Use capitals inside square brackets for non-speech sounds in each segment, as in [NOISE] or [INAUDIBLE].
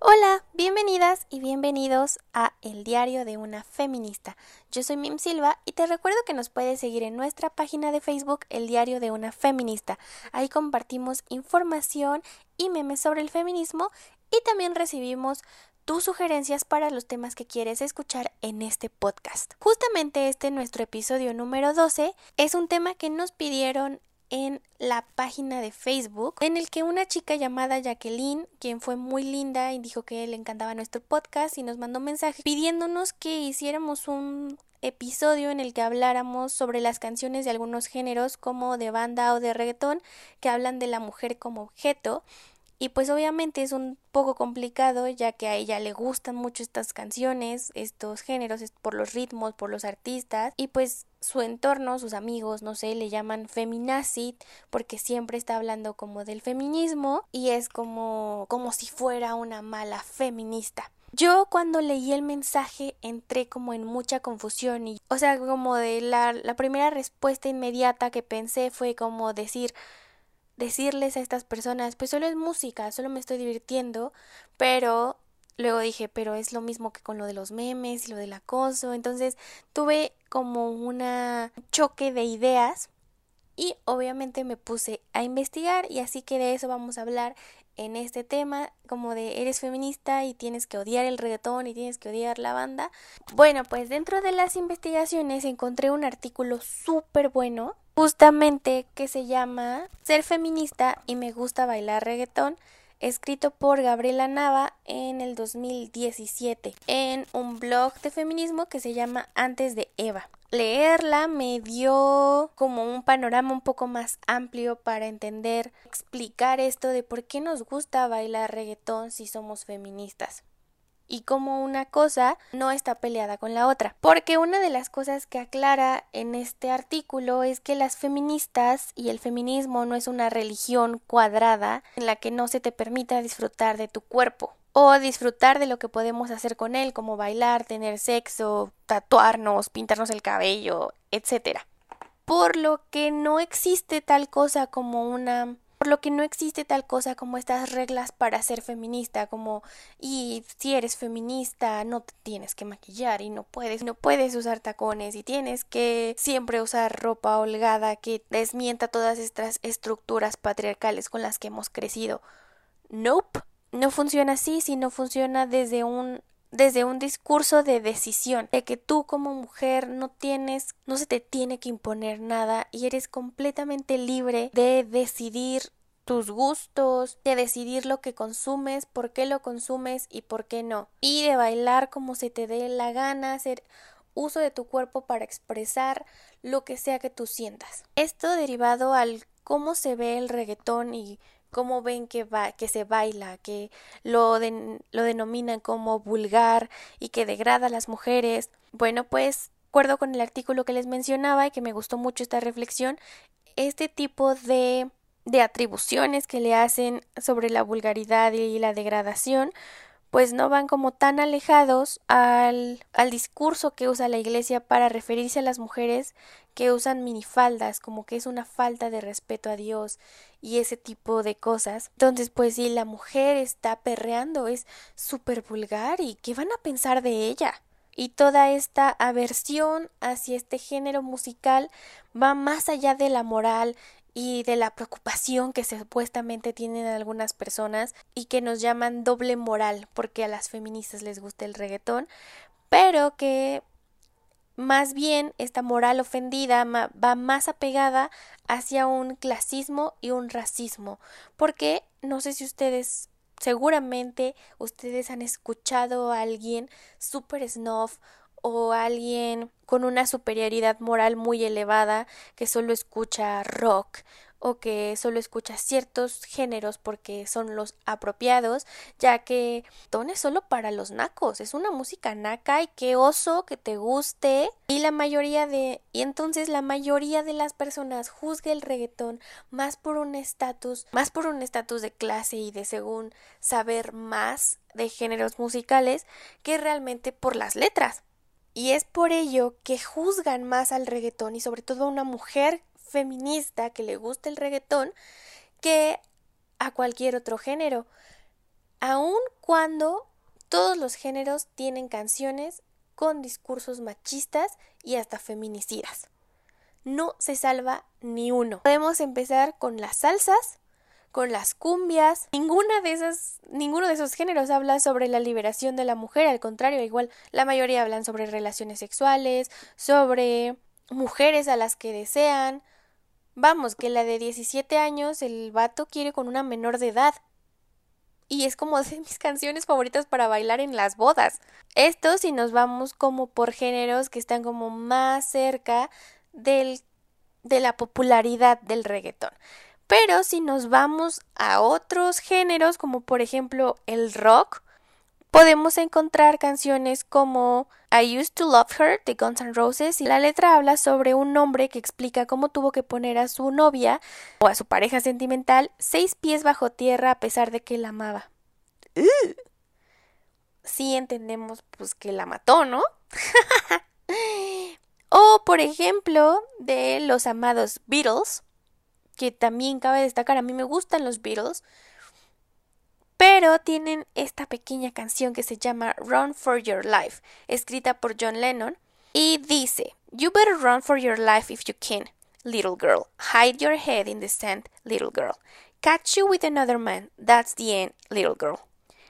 Hola, bienvenidas y bienvenidos a El Diario de una Feminista. Yo soy Mim Silva y te recuerdo que nos puedes seguir en nuestra página de Facebook El Diario de una Feminista. Ahí compartimos información y memes sobre el feminismo y también recibimos tus sugerencias para los temas que quieres escuchar en este podcast. Justamente este nuestro episodio número 12 es un tema que nos pidieron en la página de Facebook en el que una chica llamada Jacqueline, quien fue muy linda y dijo que le encantaba nuestro podcast y nos mandó mensaje pidiéndonos que hiciéramos un episodio en el que habláramos sobre las canciones de algunos géneros como de banda o de reggaetón que hablan de la mujer como objeto y pues obviamente es un poco complicado ya que a ella le gustan mucho estas canciones, estos géneros, por los ritmos, por los artistas y pues su entorno, sus amigos, no sé, le llaman feminazit porque siempre está hablando como del feminismo y es como como si fuera una mala feminista. Yo cuando leí el mensaje entré como en mucha confusión y, o sea, como de la, la primera respuesta inmediata que pensé fue como decir, decirles a estas personas, pues solo es música, solo me estoy divirtiendo, pero luego dije, pero es lo mismo que con lo de los memes y lo del acoso, entonces tuve como una choque de ideas y obviamente me puse a investigar y así que de eso vamos a hablar en este tema, como de eres feminista y tienes que odiar el reggaetón y tienes que odiar la banda. Bueno, pues dentro de las investigaciones encontré un artículo súper bueno justamente que se llama Ser feminista y me gusta bailar reggaetón, escrito por Gabriela Nava en el 2017 en un blog de feminismo que se llama Antes de Eva. Leerla me dio como un panorama un poco más amplio para entender, explicar esto de por qué nos gusta bailar reggaetón si somos feministas y cómo una cosa no está peleada con la otra. Porque una de las cosas que aclara en este artículo es que las feministas y el feminismo no es una religión cuadrada en la que no se te permita disfrutar de tu cuerpo o disfrutar de lo que podemos hacer con él, como bailar, tener sexo, tatuarnos, pintarnos el cabello, etc. Por lo que no existe tal cosa como una por lo que no existe tal cosa como estas reglas para ser feminista, como y si eres feminista no te tienes que maquillar y no puedes, no puedes usar tacones y tienes que siempre usar ropa holgada que desmienta todas estas estructuras patriarcales con las que hemos crecido. Nope, no funciona así, sino funciona desde un desde un discurso de decisión, de que tú como mujer no tienes, no se te tiene que imponer nada y eres completamente libre de decidir tus gustos, de decidir lo que consumes, por qué lo consumes y por qué no, y de bailar como se te dé la gana, hacer uso de tu cuerpo para expresar lo que sea que tú sientas. Esto derivado al cómo se ve el reggaetón y cómo ven que va, que se baila, que lo, lo denominan como vulgar y que degrada a las mujeres. Bueno, pues, acuerdo con el artículo que les mencionaba y que me gustó mucho esta reflexión, este tipo de de atribuciones que le hacen sobre la vulgaridad y la degradación, pues no van como tan alejados al, al discurso que usa la Iglesia para referirse a las mujeres que usan minifaldas, como que es una falta de respeto a Dios y ese tipo de cosas. Entonces, pues si la mujer está perreando es súper vulgar y ¿qué van a pensar de ella? Y toda esta aversión hacia este género musical va más allá de la moral y de la preocupación que supuestamente tienen algunas personas y que nos llaman doble moral porque a las feministas les gusta el reggaetón, pero que más bien esta moral ofendida va más apegada hacia un clasismo y un racismo, porque no sé si ustedes seguramente ustedes han escuchado a alguien super snuff o alguien con una superioridad moral muy elevada que solo escucha rock o que solo escuchas ciertos géneros porque son los apropiados, ya que ton es solo para los nacos, es una música naca y qué oso que te guste y la mayoría de y entonces la mayoría de las personas juzga el reggaetón más por un estatus, más por un estatus de clase y de según saber más de géneros musicales que realmente por las letras. Y es por ello que juzgan más al reggaetón y sobre todo a una mujer feminista que le gusta el reggaetón que a cualquier otro género, aun cuando todos los géneros tienen canciones con discursos machistas y hasta feminicidas. No se salva ni uno. Podemos empezar con las salsas, con las cumbias. Ninguna de esas, ninguno de esos géneros habla sobre la liberación de la mujer, al contrario, igual la mayoría hablan sobre relaciones sexuales, sobre mujeres a las que desean, Vamos, que la de 17 años el vato quiere con una menor de edad. Y es como de mis canciones favoritas para bailar en las bodas. Esto si nos vamos como por géneros que están como más cerca del, de la popularidad del reggaetón. Pero si nos vamos a otros géneros como por ejemplo el rock, podemos encontrar canciones como I Used to Love Her de Guns N' Roses y la letra habla sobre un hombre que explica cómo tuvo que poner a su novia o a su pareja sentimental seis pies bajo tierra a pesar de que la amaba. Sí entendemos pues que la mató, ¿no? [LAUGHS] o por ejemplo de los amados Beatles, que también cabe destacar, a mí me gustan los Beatles, pero tienen esta pequeña canción que se llama Run for Your Life, escrita por John Lennon, y dice, You better run for your life if you can, little girl. Hide your head in the sand, little girl. Catch you with another man, that's the end, little girl.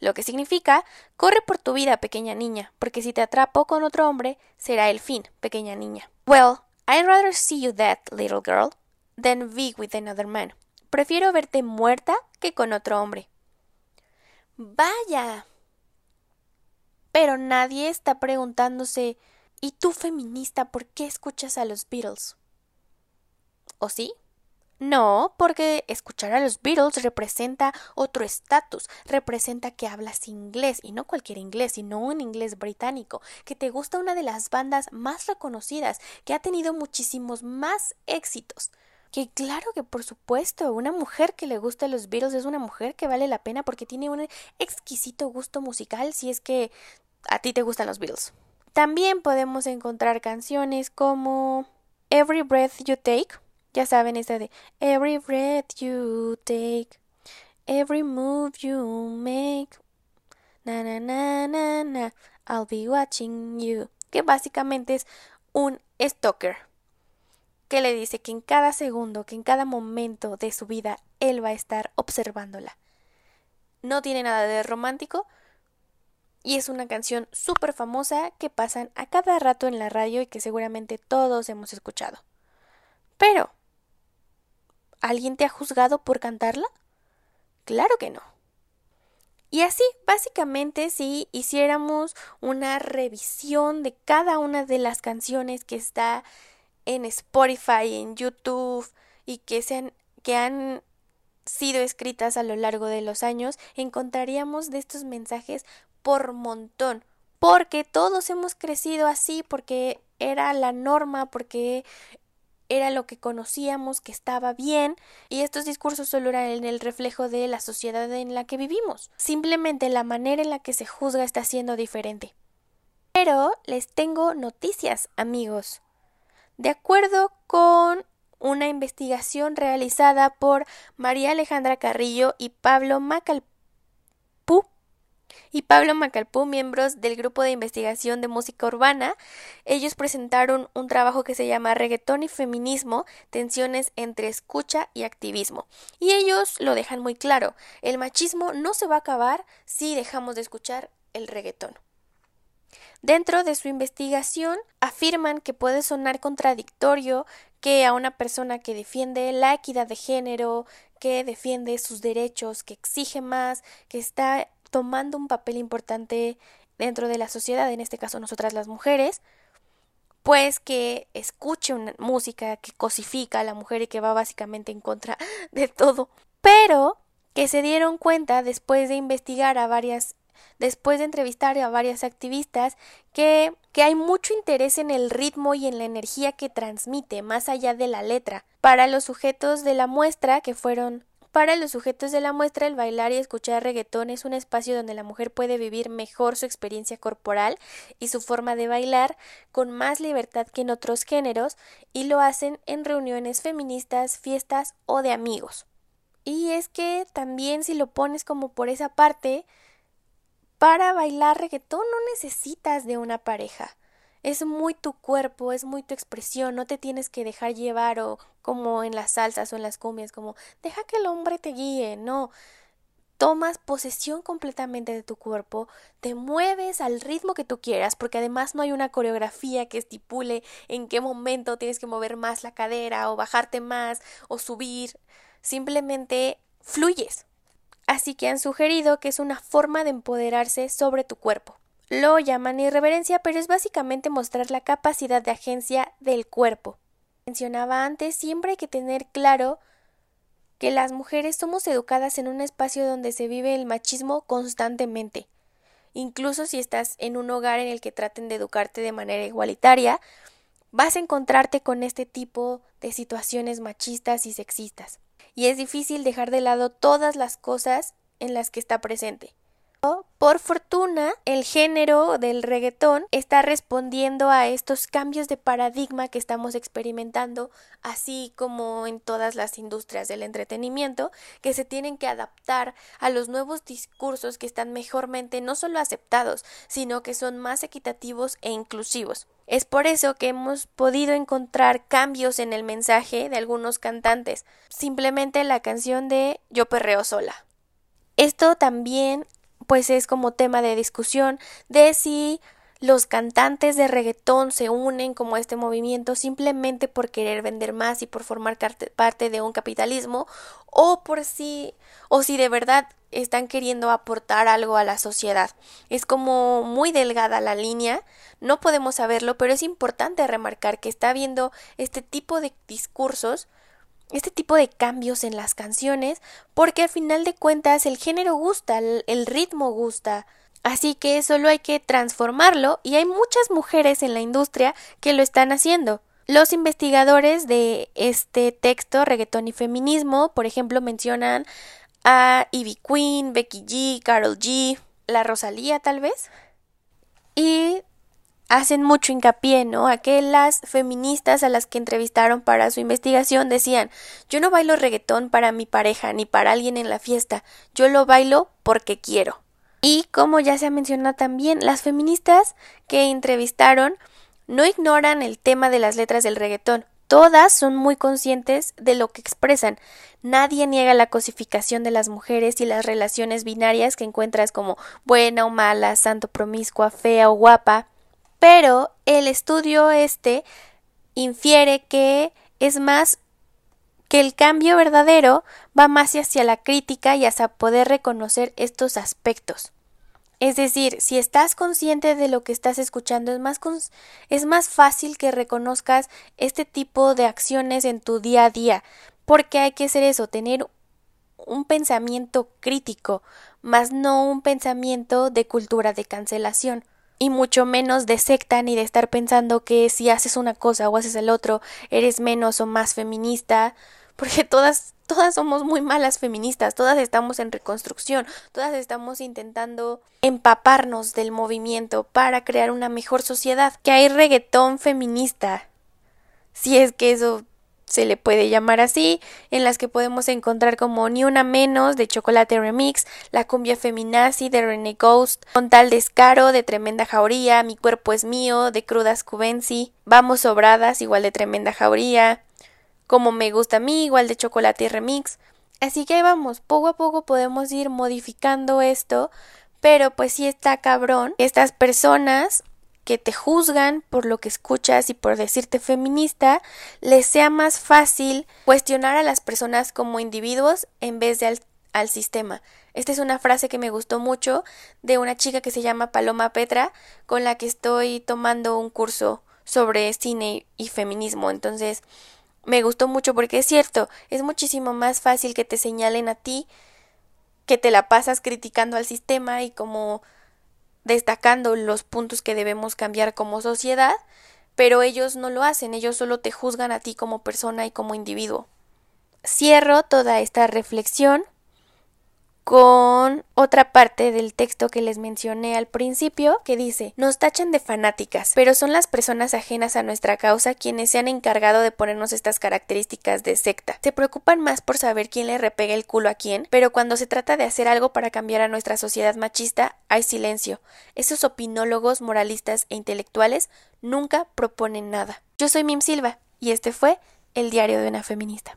Lo que significa, corre por tu vida, pequeña niña, porque si te atrapo con otro hombre, será el fin, pequeña niña. Well, I'd rather see you dead, little girl, than be with another man. Prefiero verte muerta que con otro hombre. Vaya. Pero nadie está preguntándose ¿Y tú feminista por qué escuchas a los Beatles? ¿O sí? No, porque escuchar a los Beatles representa otro estatus, representa que hablas inglés, y no cualquier inglés, sino un inglés británico, que te gusta una de las bandas más reconocidas, que ha tenido muchísimos más éxitos. Que claro que por supuesto, una mujer que le gusta los Beatles es una mujer que vale la pena porque tiene un exquisito gusto musical si es que a ti te gustan los Beatles. También podemos encontrar canciones como Every Breath You Take, ya saben esta de Every Breath You Take, Every Move You Make, na na na na na, I'll be watching you, que básicamente es un stalker que le dice que en cada segundo, que en cada momento de su vida, él va a estar observándola. No tiene nada de romántico y es una canción súper famosa que pasan a cada rato en la radio y que seguramente todos hemos escuchado. Pero, ¿alguien te ha juzgado por cantarla? Claro que no. Y así, básicamente, si hiciéramos una revisión de cada una de las canciones que está en Spotify, en YouTube y que, sean, que han sido escritas a lo largo de los años, encontraríamos de estos mensajes por montón, porque todos hemos crecido así, porque era la norma, porque era lo que conocíamos, que estaba bien, y estos discursos solo eran el reflejo de la sociedad en la que vivimos. Simplemente la manera en la que se juzga está siendo diferente. Pero les tengo noticias, amigos. De acuerdo con una investigación realizada por María Alejandra Carrillo y Pablo Macalpú y Pablo Macalpú, miembros del grupo de investigación de música urbana, ellos presentaron un trabajo que se llama Reggaetón y Feminismo, tensiones entre escucha y activismo. Y ellos lo dejan muy claro, el machismo no se va a acabar si dejamos de escuchar el reggaetón. Dentro de su investigación afirman que puede sonar contradictorio que a una persona que defiende la equidad de género, que defiende sus derechos, que exige más, que está tomando un papel importante dentro de la sociedad, en este caso nosotras las mujeres, pues que escuche una música que cosifica a la mujer y que va básicamente en contra [LAUGHS] de todo, pero que se dieron cuenta después de investigar a varias después de entrevistar a varias activistas que, que hay mucho interés en el ritmo y en la energía que transmite, más allá de la letra. Para los sujetos de la muestra, que fueron para los sujetos de la muestra, el bailar y escuchar reggaetón es un espacio donde la mujer puede vivir mejor su experiencia corporal y su forma de bailar con más libertad que en otros géneros y lo hacen en reuniones feministas, fiestas o de amigos. Y es que también si lo pones como por esa parte, para bailar reggaetón no necesitas de una pareja. Es muy tu cuerpo, es muy tu expresión, no te tienes que dejar llevar o como en las salsas o en las cumbias, como deja que el hombre te guíe, no. Tomas posesión completamente de tu cuerpo, te mueves al ritmo que tú quieras, porque además no hay una coreografía que estipule en qué momento tienes que mover más la cadera o bajarte más o subir. Simplemente fluyes. Así que han sugerido que es una forma de empoderarse sobre tu cuerpo. Lo llaman irreverencia, pero es básicamente mostrar la capacidad de agencia del cuerpo. Mencionaba antes, siempre hay que tener claro que las mujeres somos educadas en un espacio donde se vive el machismo constantemente. Incluso si estás en un hogar en el que traten de educarte de manera igualitaria, vas a encontrarte con este tipo de situaciones machistas y sexistas. Y es difícil dejar de lado todas las cosas en las que está presente. Por fortuna, el género del reggaetón está respondiendo a estos cambios de paradigma que estamos experimentando, así como en todas las industrias del entretenimiento, que se tienen que adaptar a los nuevos discursos que están mejormente no solo aceptados, sino que son más equitativos e inclusivos. Es por eso que hemos podido encontrar cambios en el mensaje de algunos cantantes. Simplemente la canción de Yo perreo sola. Esto también pues es como tema de discusión de si los cantantes de reggaetón se unen como este movimiento simplemente por querer vender más y por formar parte de un capitalismo o por si o si de verdad están queriendo aportar algo a la sociedad. Es como muy delgada la línea, no podemos saberlo, pero es importante remarcar que está habiendo este tipo de discursos este tipo de cambios en las canciones porque al final de cuentas el género gusta, el, ritmo gusta. Así que solo hay que transformarlo y hay muchas mujeres en la industria que lo están haciendo. Los investigadores de este texto, reggaetón y feminismo, por ejemplo, mencionan a Ivy Queen, Becky G, Carol G, la Rosalía tal vez. Y hacen mucho hincapié, ¿no? A que las feministas a las que entrevistaron para su investigación decían yo no bailo reggaetón para mi pareja ni para alguien en la fiesta, yo lo bailo porque quiero. Y como ya se ha mencionado también, las feministas que entrevistaron no ignoran el tema de las letras del reggaetón. Todas son muy conscientes de lo que expresan. Nadie niega la cosificación de las mujeres y las relaciones binarias que encuentras como buena o mala, santo promiscua, fea o guapa pero el estudio este infiere que es más que el cambio verdadero va más hacia la crítica y hacia poder reconocer estos aspectos. Es decir, si estás consciente de lo que estás escuchando, es más, es más fácil que reconozcas este tipo de acciones en tu día a día, porque hay que hacer eso, tener un pensamiento crítico, más no un pensamiento de cultura de cancelación y mucho menos de secta ni de estar pensando que si haces una cosa o haces el otro eres menos o más feminista, porque todas todas somos muy malas feministas, todas estamos en reconstrucción, todas estamos intentando empaparnos del movimiento para crear una mejor sociedad, que hay reggaetón feminista. Si es que eso se le puede llamar así, en las que podemos encontrar como Ni una menos de Chocolate Remix, La cumbia feminazi de René Ghost, Con tal descaro de Tremenda Jauría, Mi cuerpo es mío de Crudas Cubensi, Vamos sobradas igual de Tremenda Jauría, Como me gusta a mí igual de Chocolate Remix. Así que ahí vamos, poco a poco podemos ir modificando esto, pero pues sí está cabrón. Estas personas que te juzgan por lo que escuchas y por decirte feminista, les sea más fácil cuestionar a las personas como individuos en vez de al, al sistema. Esta es una frase que me gustó mucho de una chica que se llama Paloma Petra, con la que estoy tomando un curso sobre cine y feminismo. Entonces, me gustó mucho porque es cierto, es muchísimo más fácil que te señalen a ti que te la pasas criticando al sistema y como destacando los puntos que debemos cambiar como sociedad, pero ellos no lo hacen, ellos solo te juzgan a ti como persona y como individuo. Cierro toda esta reflexión con otra parte del texto que les mencioné al principio, que dice nos tachan de fanáticas, pero son las personas ajenas a nuestra causa quienes se han encargado de ponernos estas características de secta. Se preocupan más por saber quién le repega el culo a quién, pero cuando se trata de hacer algo para cambiar a nuestra sociedad machista, hay silencio. Esos opinólogos, moralistas e intelectuales nunca proponen nada. Yo soy Mim Silva, y este fue el diario de una feminista.